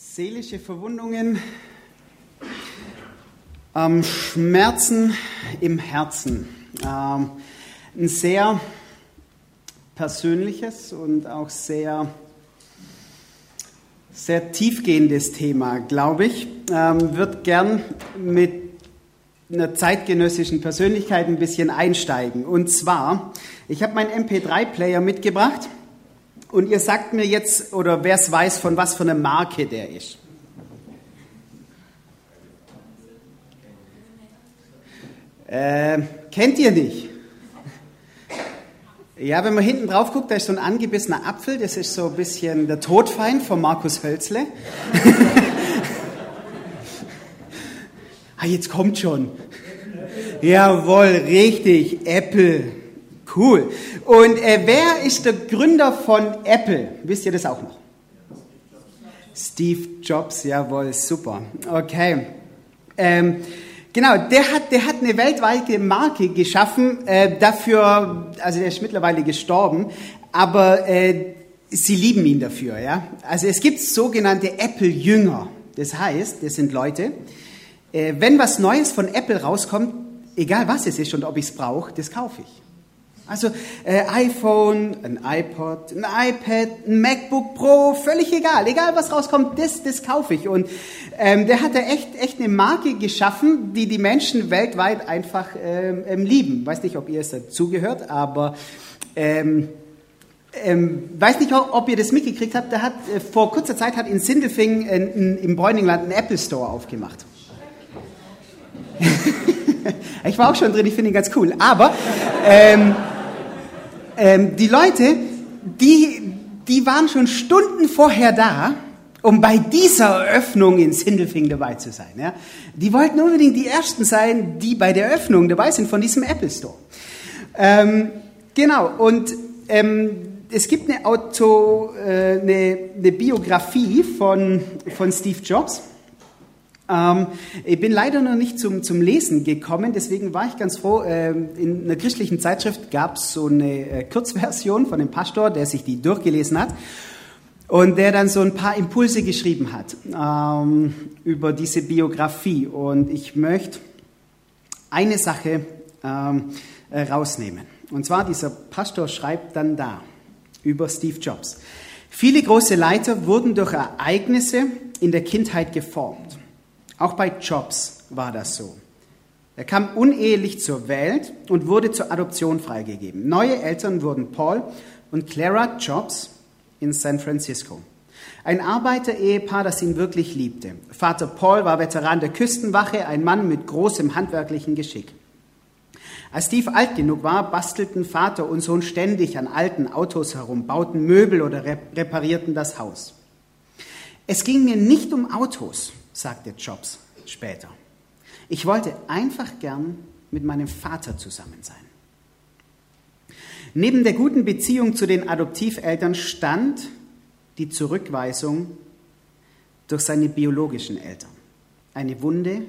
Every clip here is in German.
Seelische Verwundungen, ähm, Schmerzen im Herzen. Ähm, ein sehr persönliches und auch sehr, sehr tiefgehendes Thema, glaube ich. Ähm, wird gern mit einer zeitgenössischen Persönlichkeit ein bisschen einsteigen. Und zwar, ich habe meinen MP3-Player mitgebracht und ihr sagt mir jetzt, oder wer es weiß, von was für einer Marke der ist. Äh, kennt ihr nicht? Ja, wenn man hinten drauf guckt, da ist so ein angebissener Apfel, das ist so ein bisschen der Todfeind von Markus Hölzle. ah, jetzt kommt schon. Jawohl, richtig, Apple. Cool. Und äh, wer ist der Gründer von Apple? Wisst ihr das auch noch? Steve Jobs, jawohl, super. Okay. Ähm, genau, der hat, der hat eine weltweite Marke geschaffen. Äh, dafür, also der ist mittlerweile gestorben, aber äh, sie lieben ihn dafür. Ja? Also es gibt sogenannte Apple-Jünger. Das heißt, das sind Leute, äh, wenn was Neues von Apple rauskommt, egal was es ist und ob ich es brauche, das kaufe ich. Also äh, iPhone, ein iPod, ein iPad, ein MacBook Pro, völlig egal. Egal was rauskommt, das, das kaufe ich. Und ähm, der hat da echt, echt eine Marke geschaffen, die die Menschen weltweit einfach ähm, ähm, lieben. Weiß nicht, ob ihr es dazugehört, aber ähm, ähm, weiß nicht, ob ihr das mitgekriegt habt. Der hat äh, vor kurzer Zeit hat in Sindelfingen äh, im Bräuningland einen Apple Store aufgemacht. ich war auch schon drin, ich finde ihn ganz cool. Aber ähm, ähm, die Leute, die, die waren schon Stunden vorher da, um bei dieser Eröffnung in Sindelfing dabei zu sein. Ja? Die wollten unbedingt die Ersten sein, die bei der Eröffnung dabei sind von diesem Apple Store. Ähm, genau, und ähm, es gibt eine, Auto, äh, eine, eine Biografie von, von Steve Jobs. Ähm, ich bin leider noch nicht zum, zum Lesen gekommen, deswegen war ich ganz froh. Ähm, in einer christlichen Zeitschrift gab es so eine äh, Kurzversion von dem Pastor, der sich die durchgelesen hat und der dann so ein paar Impulse geschrieben hat ähm, über diese Biografie. Und ich möchte eine Sache ähm, äh, rausnehmen. Und zwar dieser Pastor schreibt dann da über Steve Jobs. Viele große Leiter wurden durch Ereignisse in der Kindheit geformt. Auch bei Jobs war das so. Er kam unehelich zur Welt und wurde zur Adoption freigegeben. Neue Eltern wurden Paul und Clara Jobs in San Francisco. Ein Arbeiterehepaar, das ihn wirklich liebte. Vater Paul war Veteran der Küstenwache, ein Mann mit großem handwerklichen Geschick. Als Steve alt genug war, bastelten Vater und Sohn ständig an alten Autos herum, bauten Möbel oder reparierten das Haus. Es ging mir nicht um Autos, sagte Jobs später. Ich wollte einfach gern mit meinem Vater zusammen sein. Neben der guten Beziehung zu den Adoptiveltern stand die Zurückweisung durch seine biologischen Eltern. Eine Wunde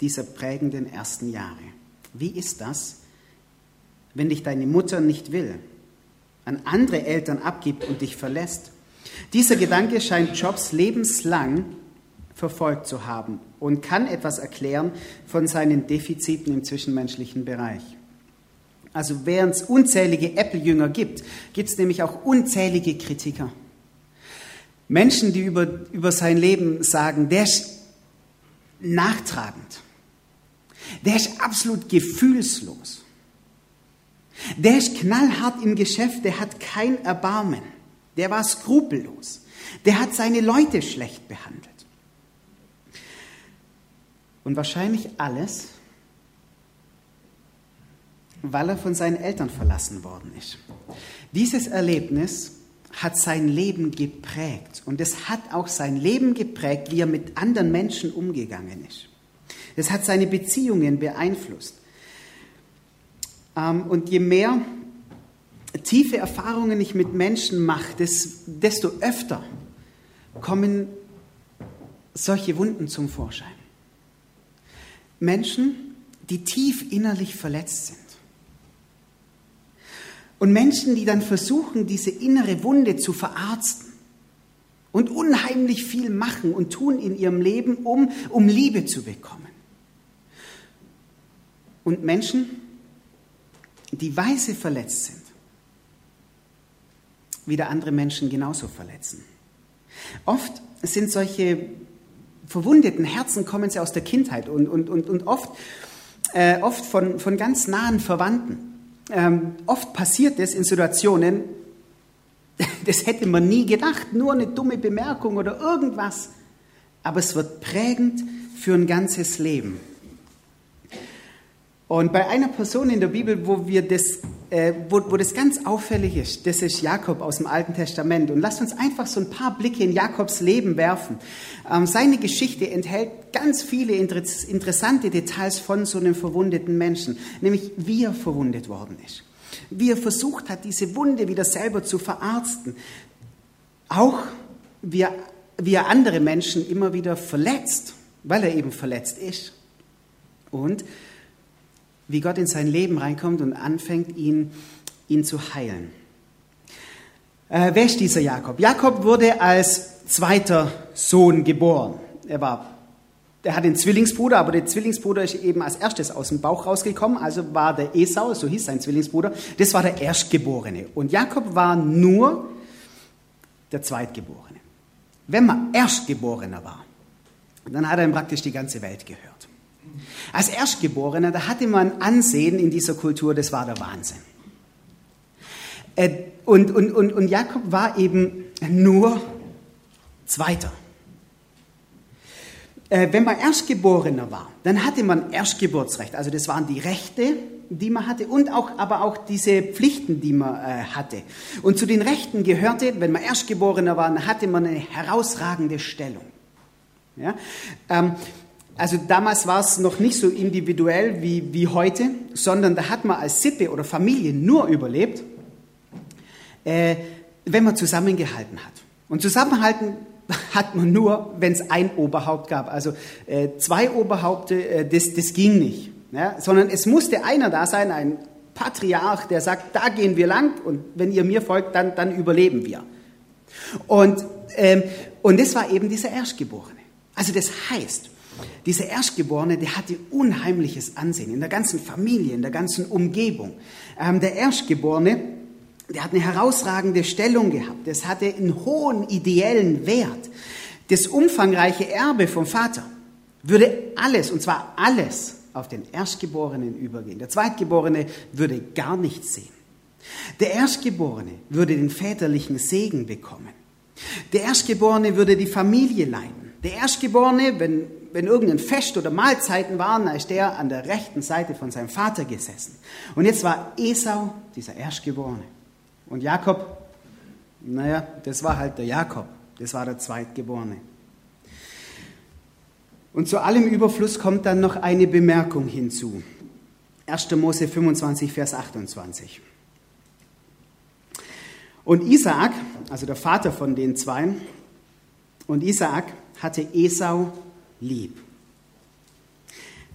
dieser prägenden ersten Jahre. Wie ist das, wenn dich deine Mutter nicht will, an andere Eltern abgibt und dich verlässt? Dieser Gedanke scheint Jobs lebenslang verfolgt zu haben und kann etwas erklären von seinen Defiziten im zwischenmenschlichen Bereich. Also während es unzählige Apple-Jünger gibt, gibt es nämlich auch unzählige Kritiker. Menschen, die über, über sein Leben sagen, der ist nachtragend, der ist absolut gefühlslos, der ist knallhart im Geschäft, der hat kein Erbarmen, der war skrupellos, der hat seine Leute schlecht behandelt. Und wahrscheinlich alles, weil er von seinen Eltern verlassen worden ist. Dieses Erlebnis hat sein Leben geprägt und es hat auch sein Leben geprägt, wie er mit anderen Menschen umgegangen ist. Es hat seine Beziehungen beeinflusst. Ähm, und je mehr tiefe Erfahrungen ich mit Menschen mache, desto öfter kommen solche Wunden zum Vorschein. Menschen, die tief innerlich verletzt sind. Und Menschen, die dann versuchen, diese innere Wunde zu verarzten und unheimlich viel machen und tun in ihrem Leben, um, um Liebe zu bekommen. Und Menschen, die weise verletzt sind, wieder andere Menschen genauso verletzen. Oft sind solche verwundeten Herzen kommen sie aus der Kindheit und, und, und, und oft, äh, oft von, von ganz nahen Verwandten. Ähm, oft passiert es in Situationen, das hätte man nie gedacht, nur eine dumme Bemerkung oder irgendwas. Aber es wird prägend für ein ganzes Leben. Und bei einer Person in der Bibel, wo, wir das, äh, wo, wo das ganz auffällig ist, das ist Jakob aus dem Alten Testament. Und lasst uns einfach so ein paar Blicke in Jakobs Leben werfen. Ähm, seine Geschichte enthält ganz viele inter interessante Details von so einem verwundeten Menschen, nämlich wie er verwundet worden ist. Wie er versucht hat, diese Wunde wieder selber zu verarzten. Auch wie er, wie er andere Menschen immer wieder verletzt, weil er eben verletzt ist. Und wie Gott in sein Leben reinkommt und anfängt, ihn, ihn zu heilen. Äh, wer ist dieser Jakob? Jakob wurde als zweiter Sohn geboren. Er war er hat einen Zwillingsbruder, aber der Zwillingsbruder ist eben als erstes aus dem Bauch rausgekommen, also war der Esau, so hieß sein Zwillingsbruder, das war der Erstgeborene. Und Jakob war nur der Zweitgeborene. Wenn man Erstgeborener war, dann hat er ihm praktisch die ganze Welt gehört. Als Erstgeborener, da hatte man Ansehen in dieser Kultur, das war der Wahnsinn. Äh, und, und, und, und Jakob war eben nur Zweiter. Äh, wenn man Erstgeborener war, dann hatte man Erstgeburtsrecht. Also das waren die Rechte, die man hatte und auch, aber auch diese Pflichten, die man äh, hatte. Und zu den Rechten gehörte, wenn man Erstgeborener war, dann hatte man eine herausragende Stellung. Ja? Ähm, also damals war es noch nicht so individuell wie, wie heute, sondern da hat man als Sippe oder Familie nur überlebt, äh, wenn man zusammengehalten hat. Und zusammenhalten hat man nur, wenn es ein Oberhaupt gab. Also äh, zwei Oberhaupte, äh, das, das ging nicht. Ja? Sondern es musste einer da sein, ein Patriarch, der sagt, da gehen wir lang und wenn ihr mir folgt, dann, dann überleben wir. Und, ähm, und das war eben dieser Erstgeborene. Also das heißt, dieser Erstgeborene, der hatte unheimliches Ansehen in der ganzen Familie, in der ganzen Umgebung. Ähm, der Erstgeborene, der hat eine herausragende Stellung gehabt. Das hatte einen hohen ideellen Wert. Das umfangreiche Erbe vom Vater würde alles, und zwar alles, auf den Erstgeborenen übergehen. Der Zweitgeborene würde gar nichts sehen. Der Erstgeborene würde den väterlichen Segen bekommen. Der Erstgeborene würde die Familie leiten. Der Erstgeborene, wenn wenn irgendein Fest oder Mahlzeiten waren, da ist der an der rechten Seite von seinem Vater gesessen. Und jetzt war Esau dieser Erstgeborene. Und Jakob, naja, das war halt der Jakob, das war der Zweitgeborene. Und zu allem Überfluss kommt dann noch eine Bemerkung hinzu. 1. Mose 25, Vers 28. Und Isaak, also der Vater von den Zweien, und Isaak hatte Esau lieb.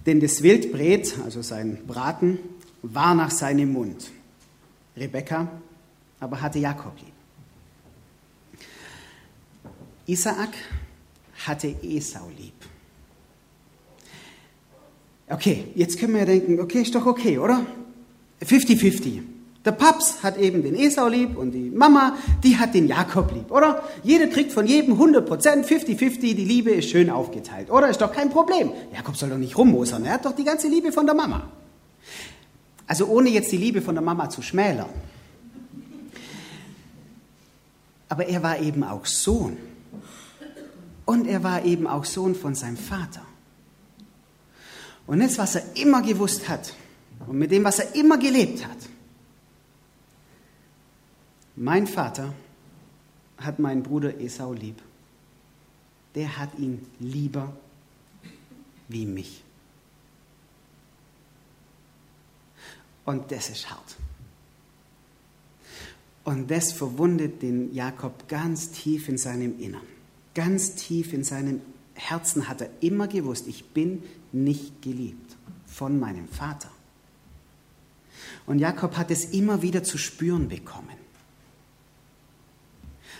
Denn das Wildbret, also sein Braten, war nach seinem Mund. Rebekka aber hatte Jakob lieb. Isaak hatte Esau lieb. Okay, jetzt können wir ja denken, okay, ist doch okay, oder? 50-50. Der Paps hat eben den Esau lieb und die Mama, die hat den Jakob lieb, oder? Jeder kriegt von jedem 100 Prozent, 50-50, die Liebe ist schön aufgeteilt, oder? Ist doch kein Problem. Jakob soll doch nicht rummosern, er hat doch die ganze Liebe von der Mama. Also ohne jetzt die Liebe von der Mama zu schmälern. Aber er war eben auch Sohn. Und er war eben auch Sohn von seinem Vater. Und das, was er immer gewusst hat und mit dem, was er immer gelebt hat, mein Vater hat meinen Bruder Esau lieb. Der hat ihn lieber wie mich. Und das ist hart. Und das verwundet den Jakob ganz tief in seinem Innern. Ganz tief in seinem Herzen hat er immer gewusst, ich bin nicht geliebt von meinem Vater. Und Jakob hat es immer wieder zu spüren bekommen.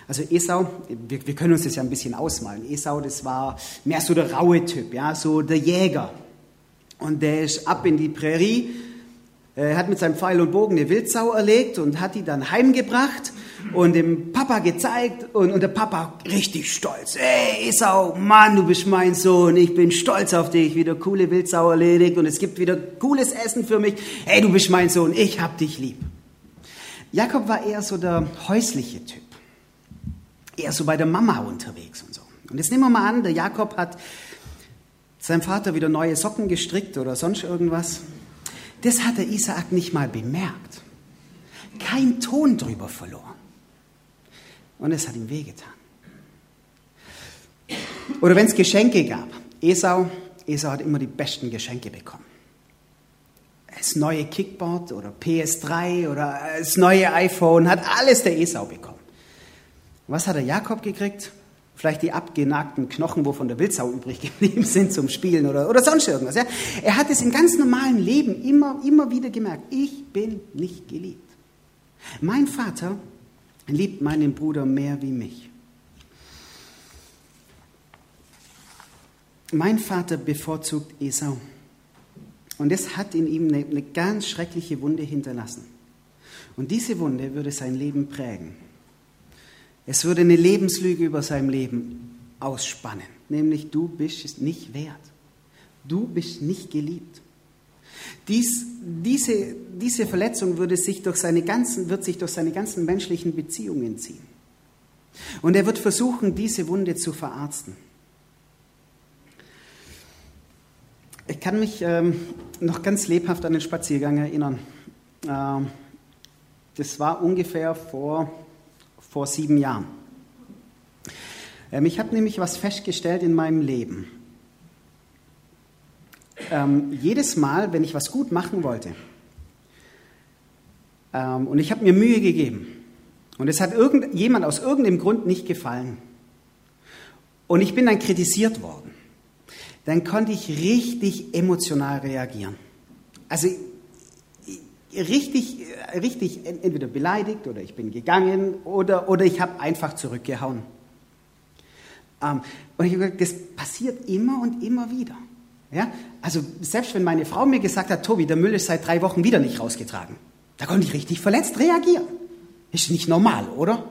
Also Esau, wir, wir, können uns das ja ein bisschen ausmalen. Esau, das war mehr so der raue Typ, ja, so der Jäger. Und der ist ab in die Prärie, er hat mit seinem Pfeil und Bogen eine Wildsau erlegt und hat die dann heimgebracht und dem Papa gezeigt und, und der Papa richtig stolz. Ey, Esau, Mann, du bist mein Sohn, ich bin stolz auf dich, wieder coole Wildsau erledigt und es gibt wieder cooles Essen für mich. Ey, du bist mein Sohn, ich hab dich lieb. Jakob war eher so der häusliche Typ. Eher so bei der Mama unterwegs und so. Und jetzt nehmen wir mal an, der Jakob hat seinem Vater wieder neue Socken gestrickt oder sonst irgendwas. Das hat der Isaak nicht mal bemerkt. Kein Ton drüber verloren. Und es hat ihm wehgetan. Oder wenn es Geschenke gab. Esau, Esau hat immer die besten Geschenke bekommen. Das neue Kickboard oder PS3 oder das neue iPhone hat alles der Esau bekommen. Was hat der Jakob gekriegt? Vielleicht die abgenagten Knochen, wo von der Wildsau übrig geblieben sind zum Spielen oder, oder sonst irgendwas. Ja? Er hat es im ganz normalen Leben immer, immer wieder gemerkt. Ich bin nicht geliebt. Mein Vater liebt meinen Bruder mehr wie mich. Mein Vater bevorzugt Esau. Und das hat in ihm eine, eine ganz schreckliche Wunde hinterlassen. Und diese Wunde würde sein Leben prägen. Es würde eine Lebenslüge über sein Leben ausspannen, nämlich du bist es nicht wert. Du bist nicht geliebt. Dies, diese, diese Verletzung würde sich durch seine ganzen, wird sich durch seine ganzen menschlichen Beziehungen ziehen. Und er wird versuchen, diese Wunde zu verarzten. Ich kann mich ähm, noch ganz lebhaft an den Spaziergang erinnern. Ähm, das war ungefähr vor vor sieben Jahren. Ähm, ich habe nämlich was festgestellt in meinem Leben. Ähm, jedes Mal, wenn ich was gut machen wollte, ähm, und ich habe mir Mühe gegeben, und es hat jemand aus irgendeinem Grund nicht gefallen, und ich bin dann kritisiert worden, dann konnte ich richtig emotional reagieren. Also richtig, richtig entweder beleidigt oder ich bin gegangen oder, oder ich habe einfach zurückgehauen. Ähm, und ich habe gesagt, das passiert immer und immer wieder. Ja? Also selbst wenn meine Frau mir gesagt hat, Tobi, der Müll ist seit drei Wochen wieder nicht rausgetragen, da konnte ich richtig verletzt reagieren. Ist nicht normal, oder?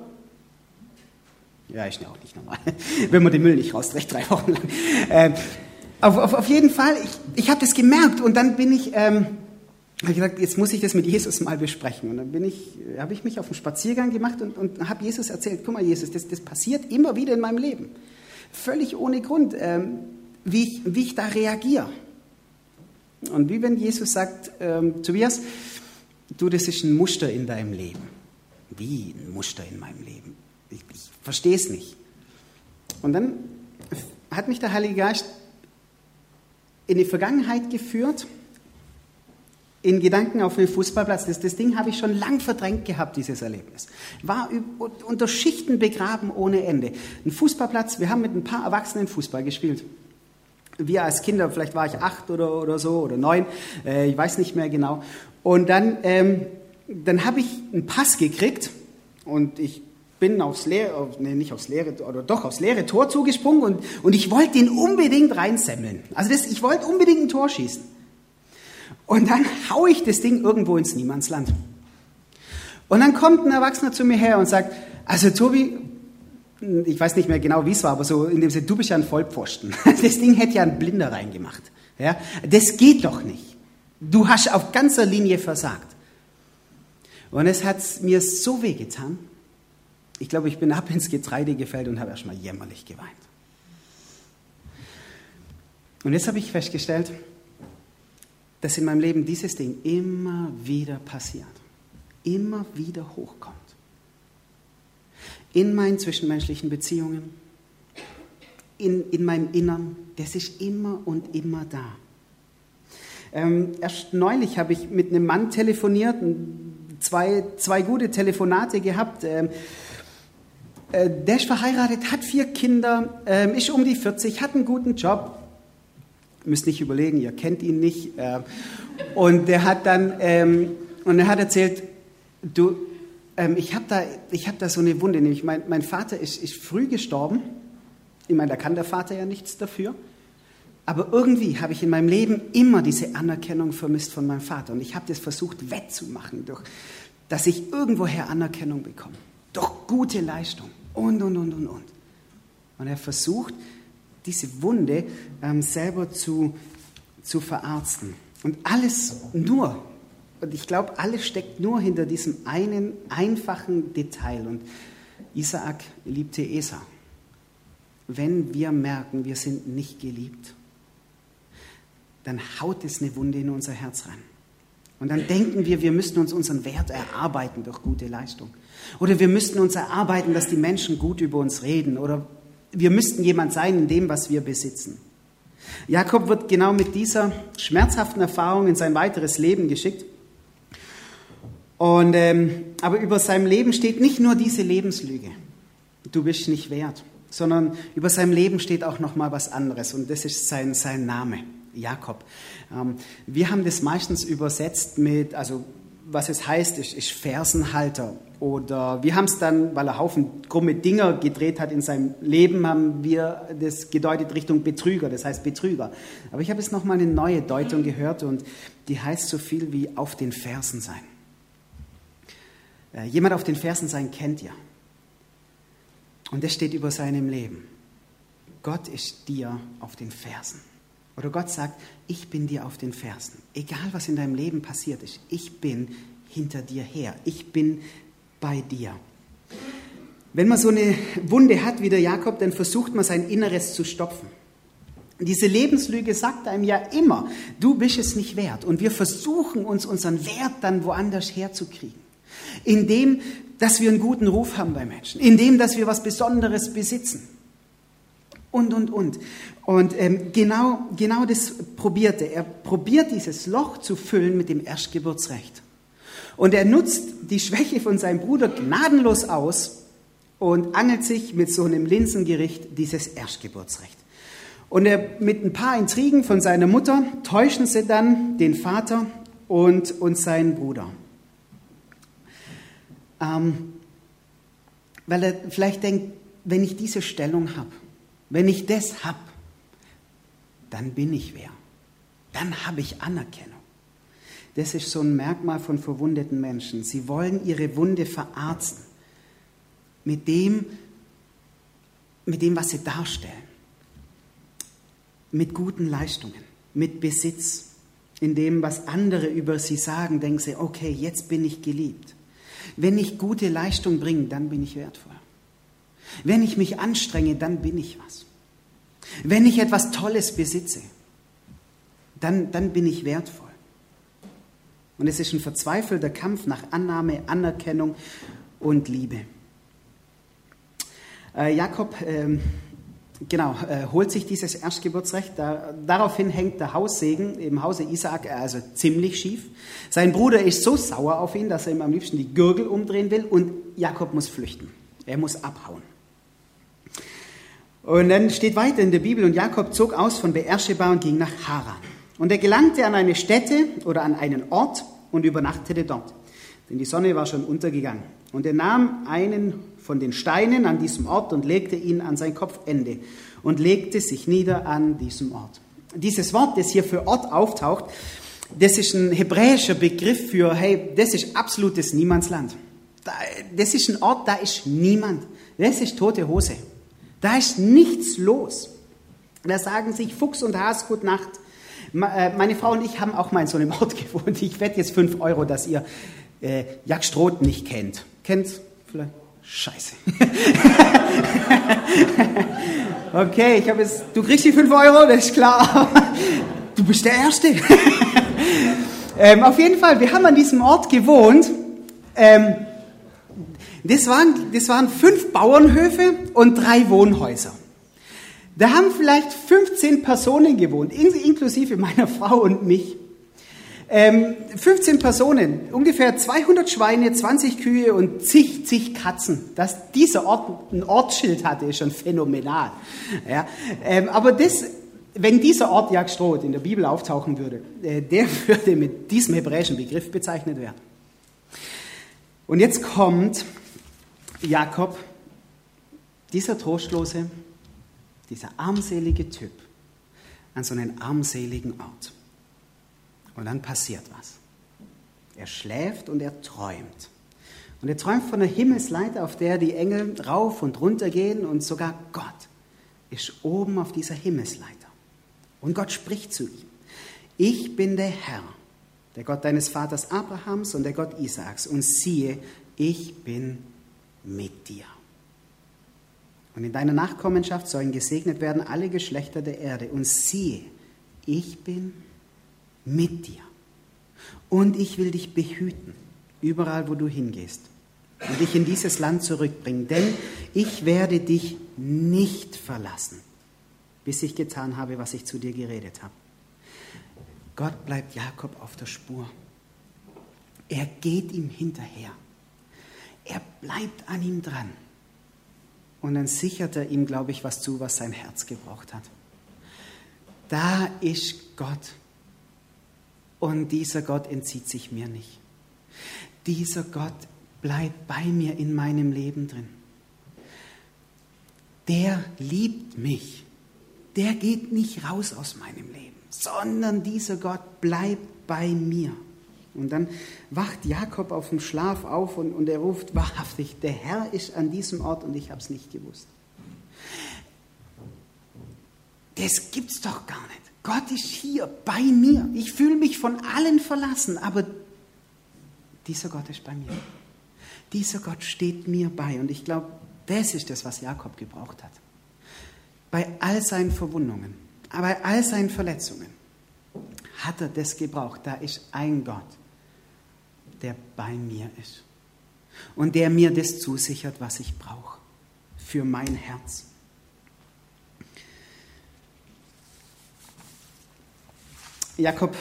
Ja, ist ja auch nicht normal, wenn man den Müll nicht rausträgt, drei Wochen lang. Ähm, auf, auf, auf, jeden Fall, ich, ich habe das gemerkt und dann bin ich... Ähm, habe ich gesagt, jetzt muss ich das mit Jesus mal besprechen. Und dann ich, habe ich mich auf einen Spaziergang gemacht und, und habe Jesus erzählt, guck mal Jesus, das, das passiert immer wieder in meinem Leben. Völlig ohne Grund, ähm, wie, ich, wie ich da reagiere. Und wie wenn Jesus sagt, ähm, Tobias, du, das ist ein Muster in deinem Leben. Wie ein Muster in meinem Leben? Ich, ich verstehe es nicht. Und dann hat mich der Heilige Geist in die Vergangenheit geführt in Gedanken auf dem Fußballplatz. Das, das Ding habe ich schon lang verdrängt gehabt, dieses Erlebnis. War unter Schichten begraben ohne Ende. Ein Fußballplatz, wir haben mit ein paar Erwachsenen Fußball gespielt. Wir als Kinder, vielleicht war ich acht oder, oder so oder neun, äh, ich weiß nicht mehr genau. Und dann, ähm, dann habe ich einen Pass gekriegt und ich bin aufs leere, nee, nicht aufs leere, oder doch aufs leere Tor zugesprungen und, und ich wollte den unbedingt reinsemmeln. Also das, ich wollte unbedingt ein Tor schießen. Und dann haue ich das Ding irgendwo ins Niemandsland. Und dann kommt ein Erwachsener zu mir her und sagt, also Tobi, ich weiß nicht mehr genau, wie es war, aber so in dem Sinne, du bist ja ein Vollpfosten. Das Ding hätte ja ein Blinder reingemacht. Ja? Das geht doch nicht. Du hast auf ganzer Linie versagt. Und es hat mir so weh getan. Ich glaube, ich bin ab ins Getreide gefällt und habe erstmal jämmerlich geweint. Und jetzt habe ich festgestellt, dass in meinem Leben dieses Ding immer wieder passiert, immer wieder hochkommt. In meinen zwischenmenschlichen Beziehungen, in, in meinem Innern, das ist immer und immer da. Ähm, erst neulich habe ich mit einem Mann telefoniert, zwei, zwei gute Telefonate gehabt. Ähm, äh, der ist verheiratet, hat vier Kinder, ähm, ist um die 40, hat einen guten Job, müsst nicht überlegen, ihr kennt ihn nicht. Äh, und der hat dann, ähm, und er hat erzählt, du, ähm, ich habe da, hab da so eine Wunde. Nämlich mein, mein Vater ist, ist früh gestorben. Ich meine, da kann der Vater ja nichts dafür. Aber irgendwie habe ich in meinem Leben immer diese Anerkennung vermisst von meinem Vater. Und ich habe das versucht wettzumachen, durch, dass ich irgendwoher Anerkennung bekomme. Durch gute Leistung. Und, und, und, und, und. Und er versucht, diese Wunde ähm, selber zu, zu verarzten. Und alles nur, und ich glaube, alles steckt nur hinter diesem einen einfachen Detail. Und Isaak liebte Esau. Wenn wir merken, wir sind nicht geliebt, dann haut es eine Wunde in unser Herz rein. Und dann denken wir, wir müssten uns unseren Wert erarbeiten durch gute Leistung. Oder wir müssten uns erarbeiten, dass die Menschen gut über uns reden. Oder wir müssten jemand sein in dem, was wir besitzen. Jakob wird genau mit dieser schmerzhaften Erfahrung in sein weiteres Leben geschickt. Und, ähm, aber über seinem Leben steht nicht nur diese Lebenslüge, du bist nicht wert, sondern über seinem Leben steht auch noch mal was anderes und das ist sein, sein Name, Jakob. Ähm, wir haben das meistens übersetzt mit, also was es heißt, ist, ist Fersenhalter. Oder wir haben es dann, weil er Haufen krumme Dinger gedreht hat in seinem Leben, haben wir das gedeutet Richtung Betrüger, das heißt Betrüger. Aber ich habe jetzt nochmal eine neue Deutung gehört und die heißt so viel wie auf den Fersen sein. Äh, jemand auf den Fersen sein kennt ihr. Und das steht über seinem Leben. Gott ist dir auf den Fersen. Oder Gott sagt, ich bin dir auf den Fersen. Egal was in deinem Leben passiert ist, ich bin hinter dir her. Ich bin bei dir. Wenn man so eine Wunde hat wie der Jakob, dann versucht man sein Inneres zu stopfen. Diese Lebenslüge sagt einem ja immer, du bist es nicht wert. Und wir versuchen uns unseren Wert dann woanders herzukriegen. Indem, dass wir einen guten Ruf haben bei Menschen. Indem, dass wir was Besonderes besitzen und, und, und. Und ähm, genau, genau das probierte. Er probiert dieses Loch zu füllen mit dem Erstgeburtsrecht. Und er nutzt die Schwäche von seinem Bruder gnadenlos aus und angelt sich mit so einem Linsengericht dieses Erstgeburtsrecht. Und er, mit ein paar Intrigen von seiner Mutter täuschen sie dann den Vater und, und seinen Bruder. Ähm, weil er vielleicht denkt, wenn ich diese Stellung habe, wenn ich das habe, dann bin ich wer. Dann habe ich Anerkennung. Das ist so ein Merkmal von verwundeten Menschen. Sie wollen ihre Wunde verarzten mit dem, mit dem, was sie darstellen. Mit guten Leistungen, mit Besitz. In dem, was andere über sie sagen, denken sie, okay, jetzt bin ich geliebt. Wenn ich gute Leistung bringe, dann bin ich wertvoll. Wenn ich mich anstrenge, dann bin ich was. Wenn ich etwas Tolles besitze, dann, dann bin ich wertvoll. Und es ist ein verzweifelter Kampf nach Annahme, Anerkennung und Liebe. Äh, Jakob, äh, genau, äh, holt sich dieses Erstgeburtsrecht. Da, daraufhin hängt der Haussegen im Hause Isaak also ziemlich schief. Sein Bruder ist so sauer auf ihn, dass er ihm am liebsten die Gürgel umdrehen will und Jakob muss flüchten. Er muss abhauen. Und dann steht weiter in der Bibel, und Jakob zog aus von Beersheba und ging nach Haran. Und er gelangte an eine Stätte oder an einen Ort und übernachtete dort. Denn die Sonne war schon untergegangen. Und er nahm einen von den Steinen an diesem Ort und legte ihn an sein Kopfende und legte sich nieder an diesem Ort. Dieses Wort, das hier für Ort auftaucht, das ist ein hebräischer Begriff für, hey, das ist absolutes Niemandsland. Das ist ein Ort, da ist niemand. Das ist tote Hose. Da ist nichts los. Da sagen sich Fuchs und Has Gut Nacht. Äh, meine Frau und ich haben auch mal in so einem Ort gewohnt. Ich wette jetzt fünf Euro, dass ihr äh, Jack Stroth nicht kennt. Kennt's vielleicht? Scheiße. okay, ich habe jetzt. Du kriegst die fünf Euro, das ist klar. du bist der Erste. ähm, auf jeden Fall, wir haben an diesem Ort gewohnt. Ähm, das waren, das waren fünf Bauernhöfe und drei Wohnhäuser. Da haben vielleicht 15 Personen gewohnt, inklusive meiner Frau und mich. Ähm, 15 Personen, ungefähr 200 Schweine, 20 Kühe und zig, zig Katzen. Dass dieser Ort ein Ortsschild hatte, ist schon phänomenal. Ja, ähm, aber das, wenn dieser Ort Jagdstroth in der Bibel auftauchen würde, äh, der würde mit diesem hebräischen Begriff bezeichnet werden. Und jetzt kommt Jakob, dieser trostlose, dieser armselige Typ, an so einen armseligen Ort. Und dann passiert was. Er schläft und er träumt. Und er träumt von einer Himmelsleiter, auf der die Engel rauf und runter gehen und sogar Gott ist oben auf dieser Himmelsleiter. Und Gott spricht zu ihm. Ich bin der Herr, der Gott deines Vaters Abrahams und der Gott Isaaks. Und siehe, ich bin mit dir. Und in deiner Nachkommenschaft sollen gesegnet werden alle Geschlechter der Erde. Und siehe, ich bin mit dir. Und ich will dich behüten, überall wo du hingehst. Und dich in dieses Land zurückbringen. Denn ich werde dich nicht verlassen, bis ich getan habe, was ich zu dir geredet habe. Gott bleibt Jakob auf der Spur. Er geht ihm hinterher. Er bleibt an ihm dran. Und dann sichert er ihm, glaube ich, was zu, was sein Herz gebraucht hat. Da ist Gott. Und dieser Gott entzieht sich mir nicht. Dieser Gott bleibt bei mir in meinem Leben drin. Der liebt mich. Der geht nicht raus aus meinem Leben, sondern dieser Gott bleibt bei mir. Und dann wacht Jakob auf dem Schlaf auf und, und er ruft wahrhaftig, der Herr ist an diesem Ort und ich habe es nicht gewusst. Das gibt's doch gar nicht. Gott ist hier bei mir. Ich fühle mich von allen verlassen, aber dieser Gott ist bei mir. Dieser Gott steht mir bei und ich glaube, das ist das, was Jakob gebraucht hat. Bei all seinen Verwundungen, bei all seinen Verletzungen hat er das gebraucht. Da ist ein Gott, der bei mir ist und der mir das zusichert, was ich brauche für mein Herz. Jakob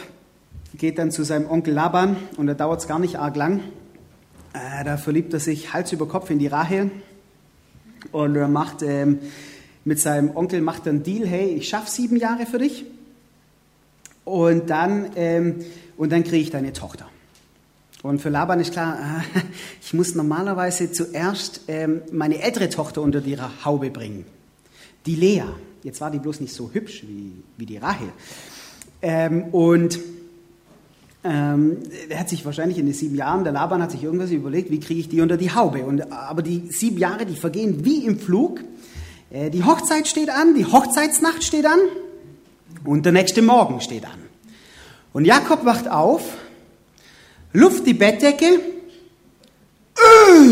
geht dann zu seinem Onkel Laban und da dauert es gar nicht arg lang. Äh, da verliebt er sich Hals über Kopf in die Rahel und er macht ähm, mit seinem Onkel macht einen Deal, hey, ich schaffe sieben Jahre für dich und dann, ähm, und dann kriege ich deine Tochter. Und für Laban ist klar, ich muss normalerweise zuerst ähm, meine ältere Tochter unter die Haube bringen. Die Lea. Jetzt war die bloß nicht so hübsch wie, die Rahel. Ähm, und ähm, er hat sich wahrscheinlich in den sieben Jahren, der Laban hat sich irgendwas überlegt, wie kriege ich die unter die Haube. Aber die sieben Jahre, die vergehen wie im Flug. Äh, die Hochzeit steht an, die Hochzeitsnacht steht an und der nächste Morgen steht an. Und Jakob wacht auf Luft die Bettdecke äh,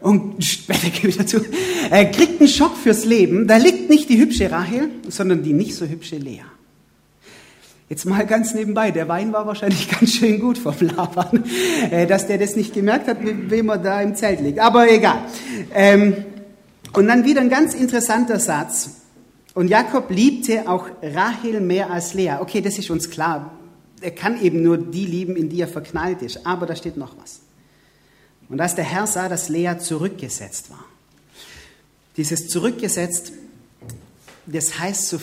und Bettdecke wieder zu. Er kriegt einen Schock fürs Leben. Da liegt nicht die hübsche Rahel, sondern die nicht so hübsche Lea. Jetzt mal ganz nebenbei, der Wein war wahrscheinlich ganz schön gut vom Laban, äh, dass der das nicht gemerkt hat, mit wem er da im Zelt liegt. Aber egal. Ähm, und dann wieder ein ganz interessanter Satz. Und Jakob liebte auch Rahel mehr als Lea. Okay, das ist uns klar er kann eben nur die lieben, in die er verknallt ist. Aber da steht noch was. Und als der Herr sah, dass Lea zurückgesetzt war, dieses zurückgesetzt, das heißt so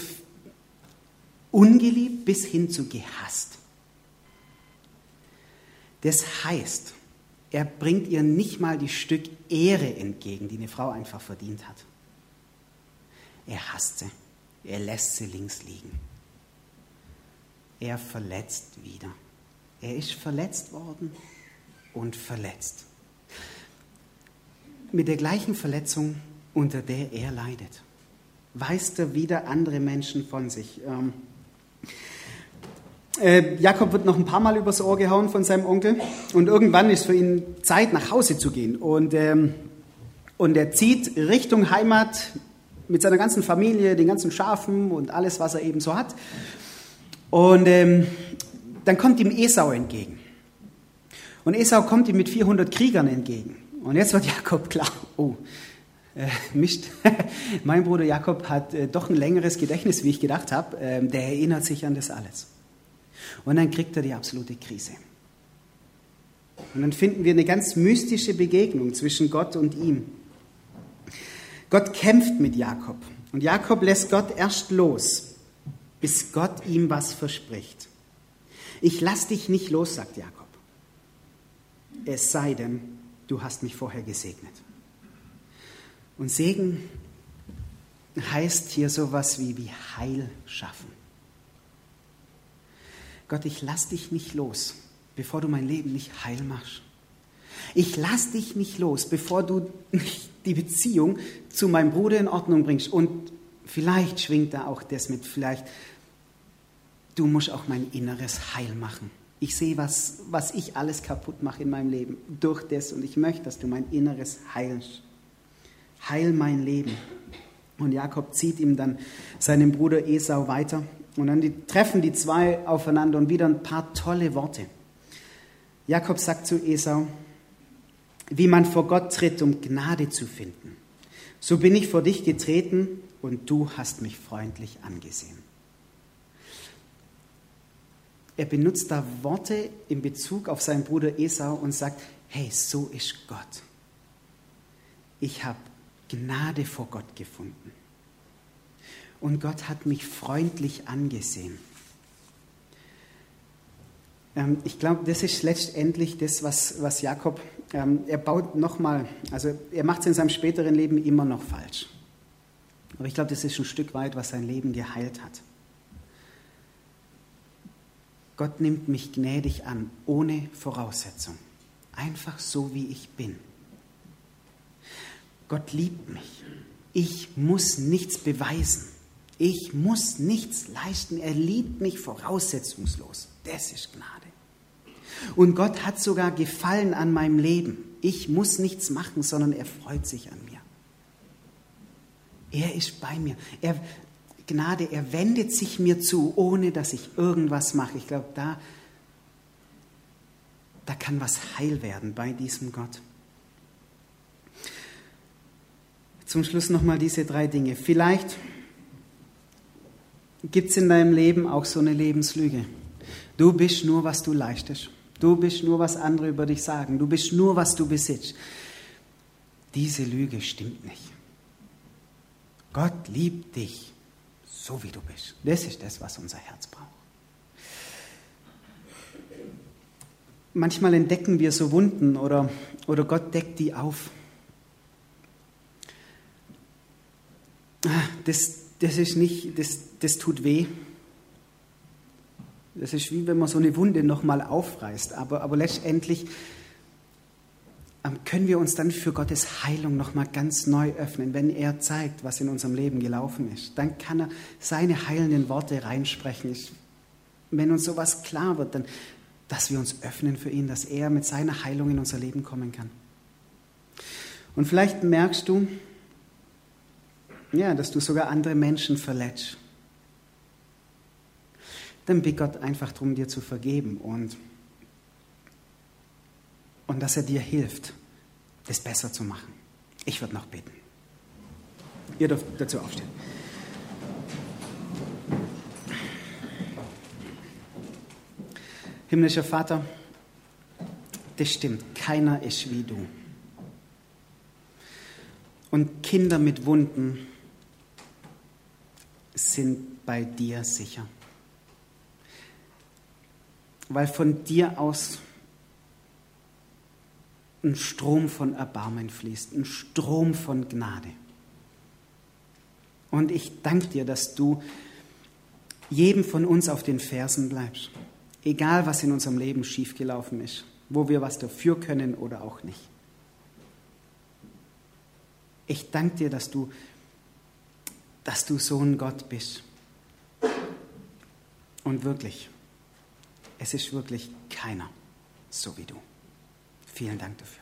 ungeliebt bis hin zu gehasst. Das heißt, er bringt ihr nicht mal die Stück Ehre entgegen, die eine Frau einfach verdient hat. Er hasst sie, er lässt sie links liegen er verletzt wieder. Er ist verletzt worden und verletzt. Mit der gleichen Verletzung, unter der er leidet, weist er wieder andere Menschen von sich. Ähm, äh, Jakob wird noch ein paar Mal übers Ohr gehauen von seinem Onkel und irgendwann ist für ihn Zeit, nach Hause zu gehen. Und, ähm, und er zieht Richtung Heimat mit seiner ganzen Familie, den ganzen Schafen und alles, was er eben so hat. Und ähm, dann kommt ihm Esau entgegen. Und Esau kommt ihm mit 400 Kriegern entgegen. Und jetzt wird Jakob klar, oh, äh, Mist, mein Bruder Jakob hat äh, doch ein längeres Gedächtnis, wie ich gedacht habe. Ähm, der erinnert sich an das alles. Und dann kriegt er die absolute Krise. Und dann finden wir eine ganz mystische Begegnung zwischen Gott und ihm. Gott kämpft mit Jakob. Und Jakob lässt Gott erst los bis Gott ihm was verspricht. Ich lass dich nicht los, sagt Jakob. es sei denn, du hast mich vorher gesegnet. Und Segen heißt hier sowas wie, wie Heil schaffen. Gott, ich lass dich nicht los, bevor du mein Leben nicht heil machst. Ich lass dich nicht los, bevor du die Beziehung zu meinem Bruder in Ordnung bringst. Und vielleicht schwingt da auch das mit, vielleicht, du musst auch mein Inneres heil machen. Ich sehe, was, was ich alles kaputt mache in meinem Leben durch das und ich möchte, dass du mein Inneres heilst. Heil mein Leben. Und Jakob zieht ihm dann seinem Bruder Esau weiter und dann die, treffen die zwei aufeinander und wieder ein paar tolle Worte. Jakob sagt zu Esau, wie man vor Gott tritt, um Gnade zu finden. So bin ich vor dich getreten und du hast mich freundlich angesehen. Er benutzt da Worte in Bezug auf seinen Bruder Esau und sagt, hey, so ist Gott. Ich habe Gnade vor Gott gefunden. Und Gott hat mich freundlich angesehen. Ähm, ich glaube, das ist letztendlich das, was, was Jakob, ähm, er baut nochmal, also er macht es in seinem späteren Leben immer noch falsch. Aber ich glaube, das ist ein Stück weit, was sein Leben geheilt hat. Gott nimmt mich gnädig an, ohne Voraussetzung. Einfach so, wie ich bin. Gott liebt mich. Ich muss nichts beweisen. Ich muss nichts leisten. Er liebt mich voraussetzungslos. Das ist Gnade. Und Gott hat sogar Gefallen an meinem Leben. Ich muss nichts machen, sondern er freut sich an mir. Er ist bei mir. Er, Gnade, er wendet sich mir zu, ohne dass ich irgendwas mache. Ich glaube, da, da kann was heil werden bei diesem Gott. Zum Schluss nochmal diese drei Dinge. Vielleicht gibt es in deinem Leben auch so eine Lebenslüge. Du bist nur, was du leistest. Du bist nur, was andere über dich sagen. Du bist nur, was du besitzt. Diese Lüge stimmt nicht. Gott liebt dich so, wie du bist. Das ist das, was unser Herz braucht. Manchmal entdecken wir so Wunden oder, oder Gott deckt die auf. Das, das ist nicht, das, das tut weh. Das ist wie wenn man so eine Wunde nochmal aufreißt. Aber, aber letztendlich können wir uns dann für Gottes Heilung nochmal ganz neu öffnen. Wenn er zeigt, was in unserem Leben gelaufen ist, dann kann er seine heilenden Worte reinsprechen. Wenn uns sowas klar wird, dann, dass wir uns öffnen für ihn, dass er mit seiner Heilung in unser Leben kommen kann. Und vielleicht merkst du, ja, dass du sogar andere Menschen verletzt dann bitte Gott einfach darum, dir zu vergeben und, und dass er dir hilft, das besser zu machen. Ich würde noch beten. Ihr dürft dazu aufstehen. Himmlischer Vater, das stimmt, keiner ist wie du. Und Kinder mit Wunden sind bei dir sicher weil von dir aus ein Strom von Erbarmen fließt, ein Strom von Gnade. Und ich danke dir, dass du jedem von uns auf den Fersen bleibst, egal was in unserem Leben schiefgelaufen ist, wo wir was dafür können oder auch nicht. Ich danke dir, dass du, dass du so ein Gott bist. Und wirklich, es ist wirklich keiner so wie du. Vielen Dank dafür.